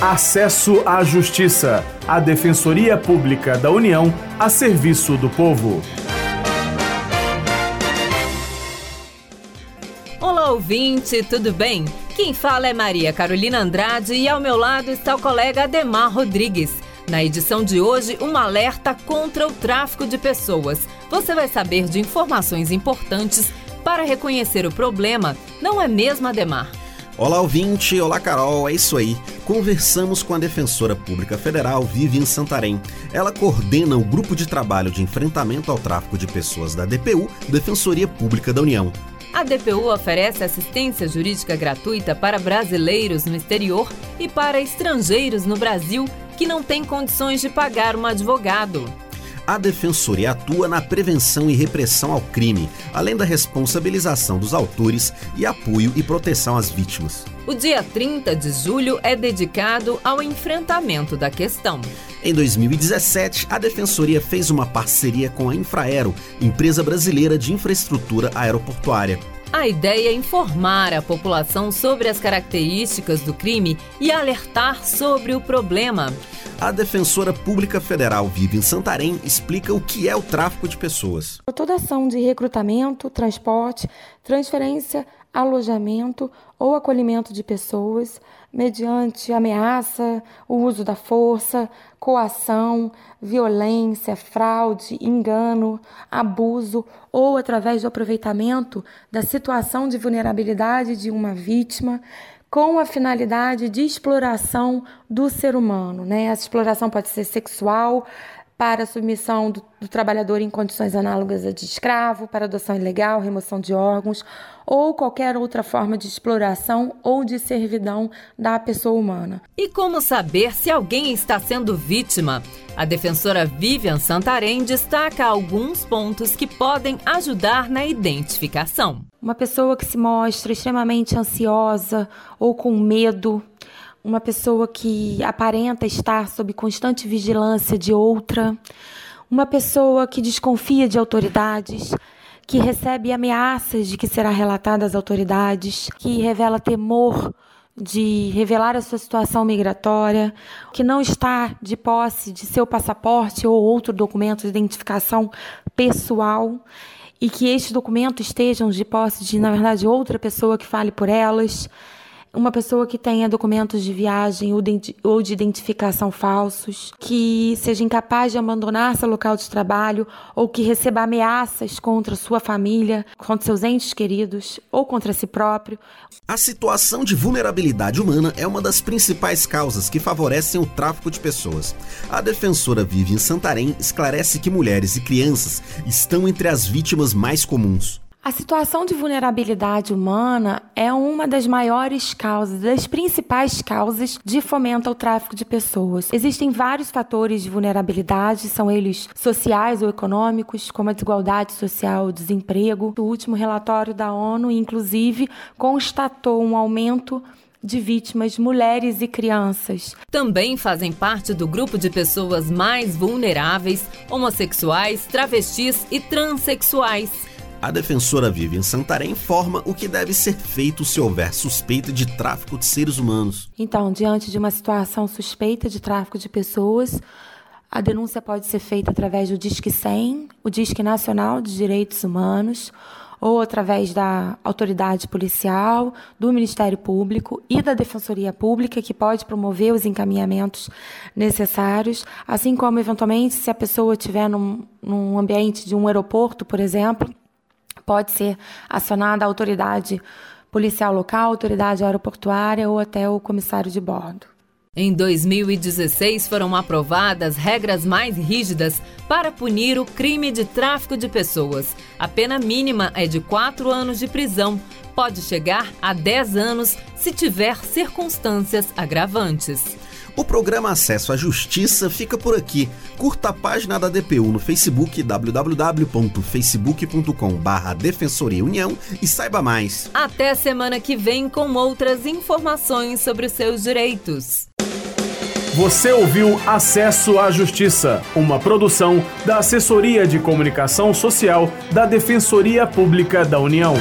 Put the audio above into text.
Acesso à Justiça, a Defensoria Pública da União a serviço do povo. Olá, ouvinte, tudo bem? Quem fala é Maria Carolina Andrade e ao meu lado está o colega Ademar Rodrigues. Na edição de hoje, um alerta contra o tráfico de pessoas. Você vai saber de informações importantes para reconhecer o problema, não é mesmo, Ademar? Olá, ouvinte. Olá, Carol. É isso aí. Conversamos com a defensora pública federal Vivian Santarém. Ela coordena o grupo de trabalho de enfrentamento ao tráfico de pessoas da DPU, Defensoria Pública da União. A DPU oferece assistência jurídica gratuita para brasileiros no exterior e para estrangeiros no Brasil que não têm condições de pagar um advogado. A Defensoria atua na prevenção e repressão ao crime, além da responsabilização dos autores e apoio e proteção às vítimas. O dia 30 de julho é dedicado ao enfrentamento da questão. Em 2017, a Defensoria fez uma parceria com a Infraero, empresa brasileira de infraestrutura aeroportuária. A ideia é informar a população sobre as características do crime e alertar sobre o problema. A defensora pública federal Vivian Santarém explica o que é o tráfico de pessoas. Toda ação de recrutamento, transporte, transferência, alojamento ou acolhimento de pessoas mediante ameaça, o uso da força, coação, violência, fraude, engano, abuso ou através do aproveitamento da situação de vulnerabilidade de uma vítima com a finalidade de exploração do ser humano. Né? Essa exploração pode ser sexual, para a submissão do, do, trabalhador em condições análogas a de escravo, para adoção ilegal, remoção de órgãos ou qualquer outra forma de exploração ou de servidão da pessoa humana. E como saber se alguém está sendo vítima? A defensora Vivian Santarém destaca alguns pontos que podem ajudar na identificação. Uma pessoa que se mostra extremamente ansiosa ou com medo uma pessoa que aparenta estar sob constante vigilância de outra, uma pessoa que desconfia de autoridades, que recebe ameaças de que será relatada às autoridades, que revela temor de revelar a sua situação migratória, que não está de posse de seu passaporte ou outro documento de identificação pessoal e que estes documentos estejam de posse de, na verdade, outra pessoa que fale por elas uma pessoa que tenha documentos de viagem ou de identificação falsos, que seja incapaz de abandonar seu local de trabalho ou que receba ameaças contra sua família, contra seus entes queridos ou contra si próprio. A situação de vulnerabilidade humana é uma das principais causas que favorecem o tráfico de pessoas. A defensora Vivian Santarém esclarece que mulheres e crianças estão entre as vítimas mais comuns. A situação de vulnerabilidade humana é uma das maiores causas, das principais causas de fomento ao tráfico de pessoas. Existem vários fatores de vulnerabilidade, são eles sociais ou econômicos, como a desigualdade social, o desemprego. O último relatório da ONU, inclusive, constatou um aumento de vítimas mulheres e crianças. Também fazem parte do grupo de pessoas mais vulneráveis homossexuais, travestis e transexuais. A defensora Vivian Santarém informa o que deve ser feito se houver suspeita de tráfico de seres humanos. Então, diante de uma situação suspeita de tráfico de pessoas, a denúncia pode ser feita através do Disque 100, o Disque Nacional de Direitos Humanos, ou através da autoridade policial, do Ministério Público e da Defensoria Pública, que pode promover os encaminhamentos necessários, assim como, eventualmente, se a pessoa estiver num, num ambiente de um aeroporto, por exemplo, pode ser acionada a autoridade policial local, autoridade aeroportuária ou até o comissário de bordo. Em 2016 foram aprovadas regras mais rígidas para punir o crime de tráfico de pessoas. A pena mínima é de 4 anos de prisão, pode chegar a 10 anos se tiver circunstâncias agravantes. O programa Acesso à Justiça fica por aqui. Curta a página da DPU no Facebook www.facebook.com/barra Defensoria União e saiba mais. Até semana que vem com outras informações sobre os seus direitos. Você ouviu Acesso à Justiça, uma produção da Assessoria de Comunicação Social da Defensoria Pública da União.